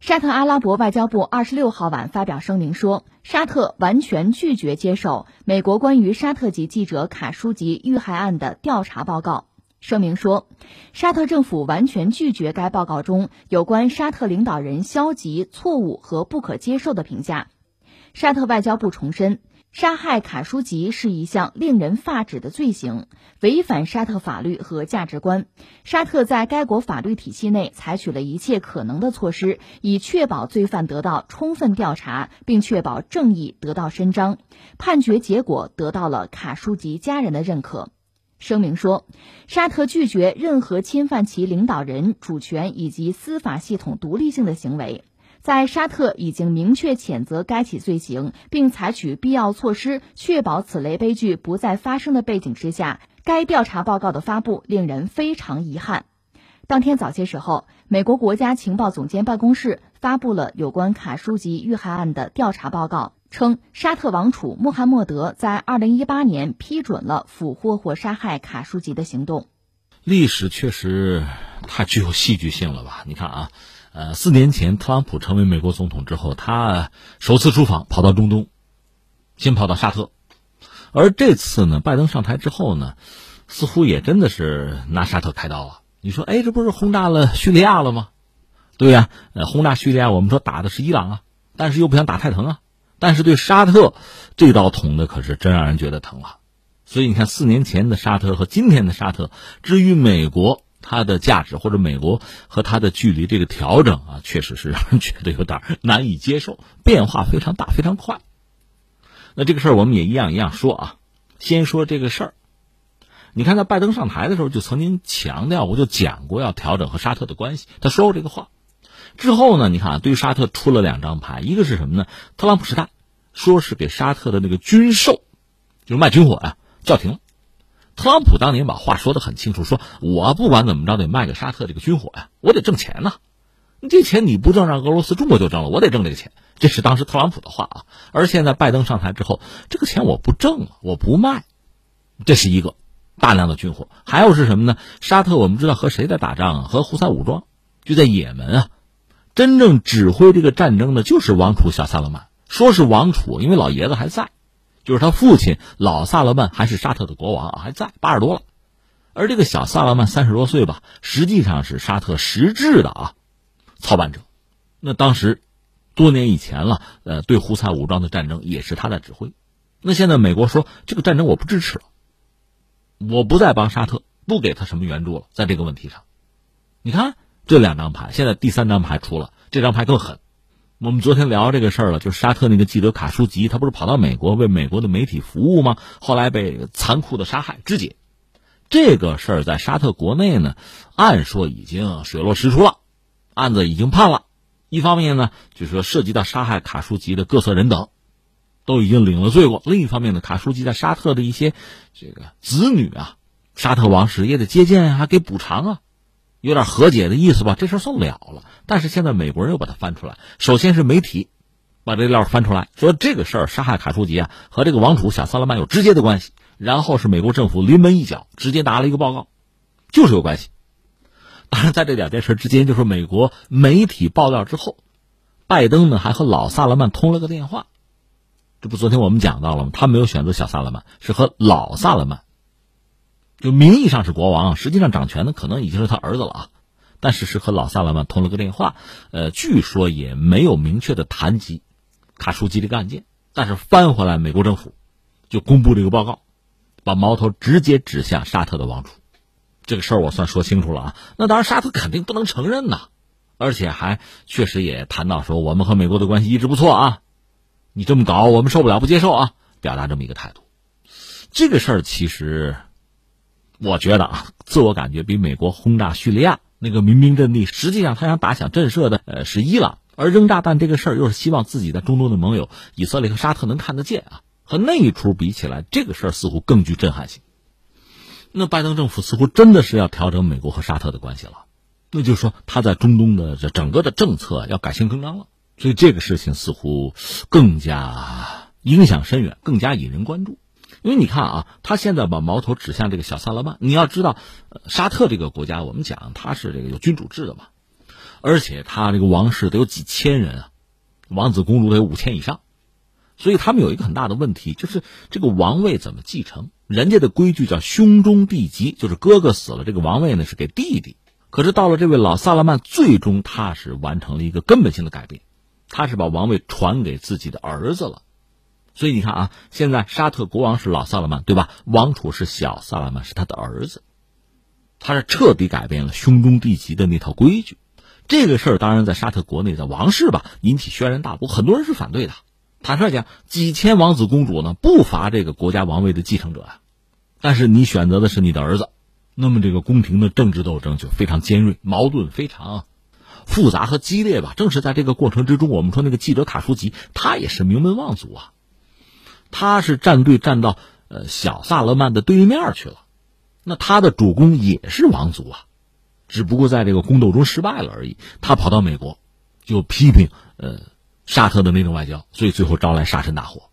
沙特阿拉伯外交部二十六号晚发表声明说，沙特完全拒绝接受美国关于沙特籍记者卡舒吉遇害案的调查报告。声明说，沙特政府完全拒绝该报告中有关沙特领导人消极、错误和不可接受的评价。沙特外交部重申。杀害卡舒吉是一项令人发指的罪行，违反沙特法律和价值观。沙特在该国法律体系内采取了一切可能的措施，以确保罪犯得到充分调查，并确保正义得到伸张，判决结果得到了卡舒吉家人的认可。声明说，沙特拒绝任何侵犯其领导人主权以及司法系统独立性的行为。在沙特已经明确谴责该起罪行，并采取必要措施确保此类悲剧不再发生的背景之下，该调查报告的发布令人非常遗憾。当天早些时候，美国国家情报总监办公室发布了有关卡舒吉遇害案的调查报告，称沙特王储穆罕默德在2018年批准了俘获或杀害卡舒吉的行动。历史确实太具有戏剧性了吧？你看啊。呃，四年前特朗普成为美国总统之后，他首次出访跑到中东，先跑到沙特，而这次呢，拜登上台之后呢，似乎也真的是拿沙特开刀啊！你说，哎，这不是轰炸了叙利亚了吗？对呀，呃，轰炸叙利亚，我们说打的是伊朗啊，但是又不想打太疼啊，但是对沙特这刀捅的可是真让人觉得疼了。所以你看，四年前的沙特和今天的沙特，至于美国。它的价值或者美国和它的距离这个调整啊，确实是让人觉得有点难以接受，变化非常大，非常快。那这个事儿我们也一样一样说啊。先说这个事儿，你看在拜登上台的时候就曾经强调，我就讲过要调整和沙特的关系，他说过这个话。之后呢，你看啊，对于沙特出了两张牌，一个是什么呢？特朗普时代说是给沙特的那个军售，就是卖军火呀，叫停了。特朗普当年把话说的很清楚，说我不管怎么着得卖给沙特这个军火呀，我得挣钱呐。这钱你不挣，让俄罗斯、中国就挣了，我得挣这个钱。这是当时特朗普的话啊。而现在拜登上台之后，这个钱我不挣了，我不卖，这是一个大量的军火。还有是什么呢？沙特我们知道和谁在打仗啊？和胡塞武装，就在也门啊。真正指挥这个战争的，就是王储小萨勒曼。说是王储，因为老爷子还在。就是他父亲老萨勒曼还是沙特的国王啊，还在八十多了，而这个小萨勒曼三十多岁吧，实际上是沙特实质的啊操办者。那当时多年以前了，呃，对胡塞武装的战争也是他在指挥。那现在美国说这个战争我不支持了，我不再帮沙特，不给他什么援助了，在这个问题上，你看这两张牌，现在第三张牌出了，这张牌更狠。我们昨天聊这个事儿了，就是沙特那个记者卡舒吉，他不是跑到美国为美国的媒体服务吗？后来被残酷的杀害肢解，这个事儿在沙特国内呢，按说已经水落石出了，案子已经判了。一方面呢，就是说涉及到杀害卡舒吉的各色人等，都已经领了罪过；另一方面呢，卡舒吉在沙特的一些这个子女啊，沙特王室也得接见啊，给补偿啊。有点和解的意思吧，这事算了了。但是现在美国人又把它翻出来，首先是媒体把这料翻出来，说这个事儿杀害卡舒吉啊和这个王储小萨勒曼有直接的关系。然后是美国政府临门一脚，直接拿了一个报告，就是有关系。当然，在这两件事之间，就是美国媒体爆料之后，拜登呢还和老萨勒曼通了个电话。这不昨天我们讲到了吗？他没有选择小萨勒曼，是和老萨勒曼。就名义上是国王，实际上掌权的可能已经是他儿子了啊。但是是和老萨勒曼通了个电话，呃，据说也没有明确的谈及卡舒吉这个案件。但是翻回来，美国政府就公布这个报告，把矛头直接指向沙特的王储。这个事儿我算说清楚了啊。那当然，沙特肯定不能承认呐，而且还确实也谈到说，我们和美国的关系一直不错啊。你这么搞，我们受不了，不接受啊，表达这么一个态度。这个事儿其实。我觉得啊，自我感觉比美国轰炸叙利亚那个民兵阵地，实际上他想打响震慑的，呃，是伊朗，而扔炸弹这个事儿又是希望自己在中东的盟友以色列和沙特能看得见啊，和那一出比起来，这个事儿似乎更具震撼性。那拜登政府似乎真的是要调整美国和沙特的关系了，那就是说他在中东的这整个的政策要改弦更张了，所以这个事情似乎更加影响深远，更加引人关注。因为你看啊，他现在把矛头指向这个小萨勒曼。你要知道，沙特这个国家，我们讲它是这个有君主制的嘛，而且他这个王室得有几千人啊，王子公主得有五千以上，所以他们有一个很大的问题，就是这个王位怎么继承？人家的规矩叫兄终弟及，就是哥哥死了，这个王位呢是给弟弟。可是到了这位老萨勒曼，最终他是完成了一个根本性的改变，他是把王位传给自己的儿子了。所以你看啊，现在沙特国王是老萨勒曼，对吧？王储是小萨勒曼，是他的儿子。他是彻底改变了兄终弟及的那套规矩。这个事儿当然在沙特国内，在王室吧引起轩然大波，很多人是反对的。坦率讲，几千王子公主呢，不乏这个国家王位的继承者啊。但是你选择的是你的儿子，那么这个宫廷的政治斗争就非常尖锐，矛盾非常复杂和激烈吧。正是在这个过程之中，我们说那个记者卡舒吉，他也是名门望族啊。他是站队站到呃小萨勒曼的对面去了，那他的主公也是王族啊，只不过在这个宫斗中失败了而已。他跑到美国，就批评呃沙特的内政外交，所以最后招来沙尘大祸。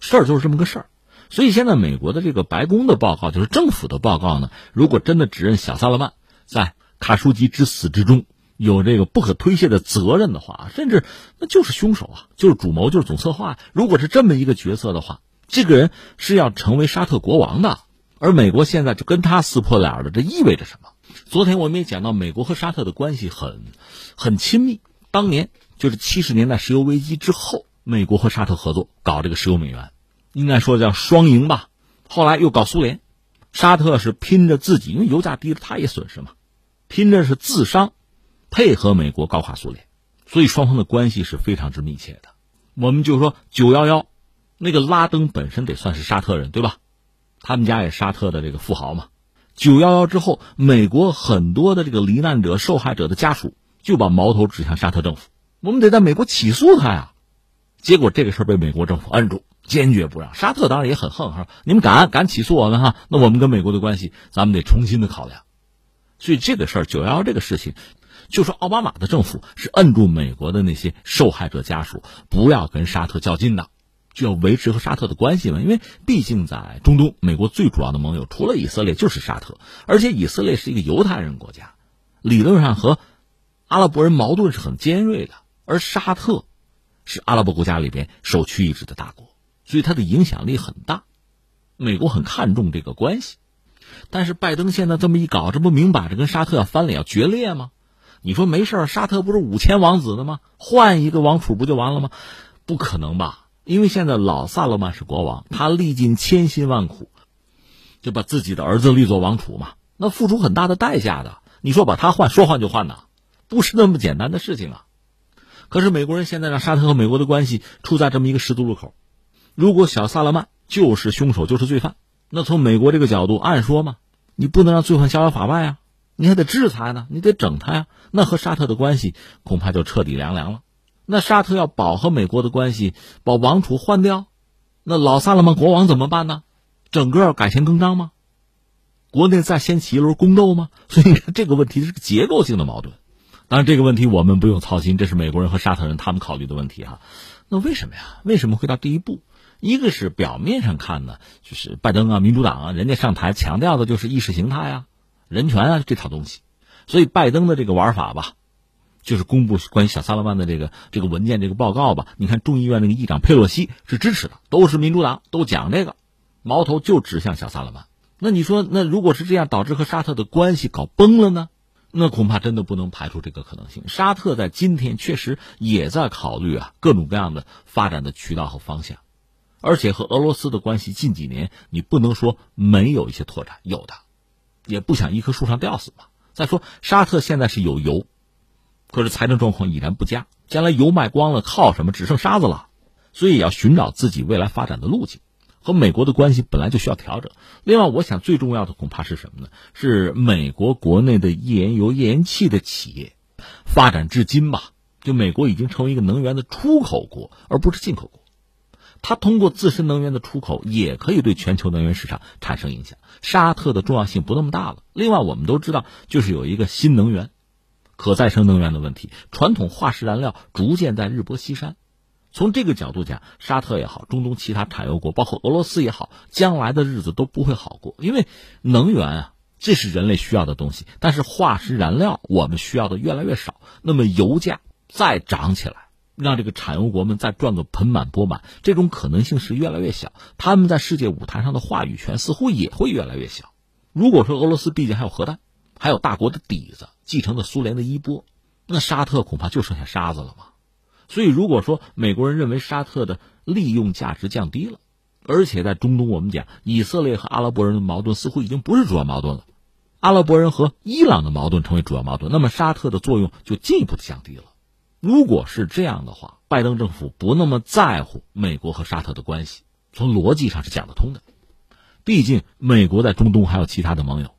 事儿就是这么个事儿。所以现在美国的这个白宫的报告，就是政府的报告呢，如果真的指认小萨勒曼在卡舒吉之死之中有这个不可推卸的责任的话，甚至那就是凶手啊，就是主谋，就是总策划。如果是这么一个角色的话，这个人是要成为沙特国王的，而美国现在就跟他撕破脸了，这意味着什么？昨天我们也讲到，美国和沙特的关系很很亲密。当年就是七十年代石油危机之后，美国和沙特合作搞这个石油美元，应该说叫双赢吧。后来又搞苏联，沙特是拼着自己，因为油价低了，他也损失嘛，拼着是自伤。配合美国高垮苏联，所以双方的关系是非常之密切的。我们就说九幺幺，那个拉登本身得算是沙特人对吧？他们家也沙特的这个富豪嘛。九幺幺之后，美国很多的这个罹难者、受害者的家属就把矛头指向沙特政府，我们得在美国起诉他呀。结果这个事儿被美国政府摁住，坚决不让。沙特当然也很横哈，你们敢敢起诉我们哈？那我们跟美国的关系，咱们得重新的考量。所以这个事儿，九幺幺这个事情。就说奥巴马的政府是摁住美国的那些受害者家属，不要跟沙特较劲的，就要维持和沙特的关系嘛。因为毕竟在中东，美国最主要的盟友除了以色列就是沙特，而且以色列是一个犹太人国家，理论上和阿拉伯人矛盾是很尖锐的。而沙特是阿拉伯国家里边首屈一指的大国，所以它的影响力很大，美国很看重这个关系。但是拜登现在这么一搞，这不明摆着跟沙特要翻脸、要决裂吗？你说没事沙特不是五千王子的吗？换一个王储不就完了吗？不可能吧？因为现在老萨勒曼是国王，他历尽千辛万苦，就把自己的儿子立做王储嘛，那付出很大的代价的。你说把他换，说换就换呐，不是那么简单的事情啊。可是美国人现在让沙特和美国的关系处在这么一个十字路口，如果小萨勒曼就是凶手，就是罪犯，那从美国这个角度，按说嘛，你不能让罪犯逍遥法外啊。你还得制裁呢，你得整他呀，那和沙特的关系恐怕就彻底凉凉了。那沙特要保和美国的关系，把王储换掉，那老萨勒曼国王怎么办呢？整个要改弦更张吗？国内再掀起一轮宫斗吗？所以这个问题是个结构性的矛盾。当然，这个问题我们不用操心，这是美国人和沙特人他们考虑的问题哈。那为什么呀？为什么会到第一步？一个是表面上看呢，就是拜登啊，民主党啊，人家上台强调的就是意识形态呀。人权啊，这套东西，所以拜登的这个玩法吧，就是公布关于小萨勒曼的这个这个文件、这个报告吧。你看众议院那个议长佩洛西是支持的，都是民主党，都讲这个，矛头就指向小萨勒曼。那你说，那如果是这样，导致和沙特的关系搞崩了呢？那恐怕真的不能排除这个可能性。沙特在今天确实也在考虑啊各种各样的发展的渠道和方向，而且和俄罗斯的关系近几年你不能说没有一些拓展，有的。也不想一棵树上吊死嘛。再说，沙特现在是有油，可是财政状况已然不佳，将来油卖光了，靠什么？只剩沙子了，所以要寻找自己未来发展的路径。和美国的关系本来就需要调整。另外，我想最重要的恐怕是什么呢？是美国国内的页岩油、页岩气的企业发展至今吧，就美国已经成为一个能源的出口国，而不是进口国。它通过自身能源的出口，也可以对全球能源市场产生影响。沙特的重要性不那么大了。另外，我们都知道，就是有一个新能源、可再生能源的问题，传统化石燃料逐渐在日薄西山。从这个角度讲，沙特也好，中东其他产油国，包括俄罗斯也好，将来的日子都不会好过，因为能源啊。这是人类需要的东西。但是化石燃料我们需要的越来越少，那么油价再涨起来，让这个产油国们再赚个盆满钵满，这种可能性是越来越小。他们在世界舞台上的话语权似乎也会越来越小。如果说俄罗斯毕竟还有核弹，还有大国的底子，继承了苏联的衣钵，那沙特恐怕就剩下沙子了嘛。所以，如果说美国人认为沙特的利用价值降低了，而且在中东，我们讲以色列和阿拉伯人的矛盾似乎已经不是主要矛盾了，阿拉伯人和伊朗的矛盾成为主要矛盾，那么沙特的作用就进一步的降低了。如果是这样的话，拜登政府不那么在乎美国和沙特的关系，从逻辑上是讲得通的。毕竟，美国在中东还有其他的盟友，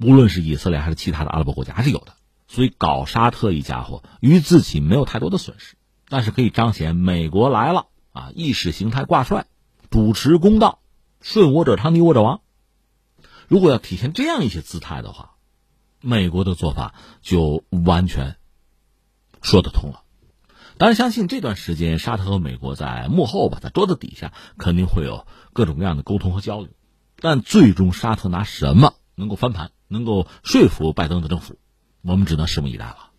无论是以色列还是其他的阿拉伯国家，还是有的。所以搞沙特一家伙，于自己没有太多的损失，但是可以彰显美国来了啊，意识形态挂帅，主持公道，顺我者昌，逆我者亡。如果要体现这样一些姿态的话，美国的做法就完全说得通了。当然，相信这段时间沙特和美国在幕后吧，在桌子底下肯定会有各种各样的沟通和交流，但最终沙特拿什么能够翻盘，能够说服拜登的政府？我们只能拭目以待了。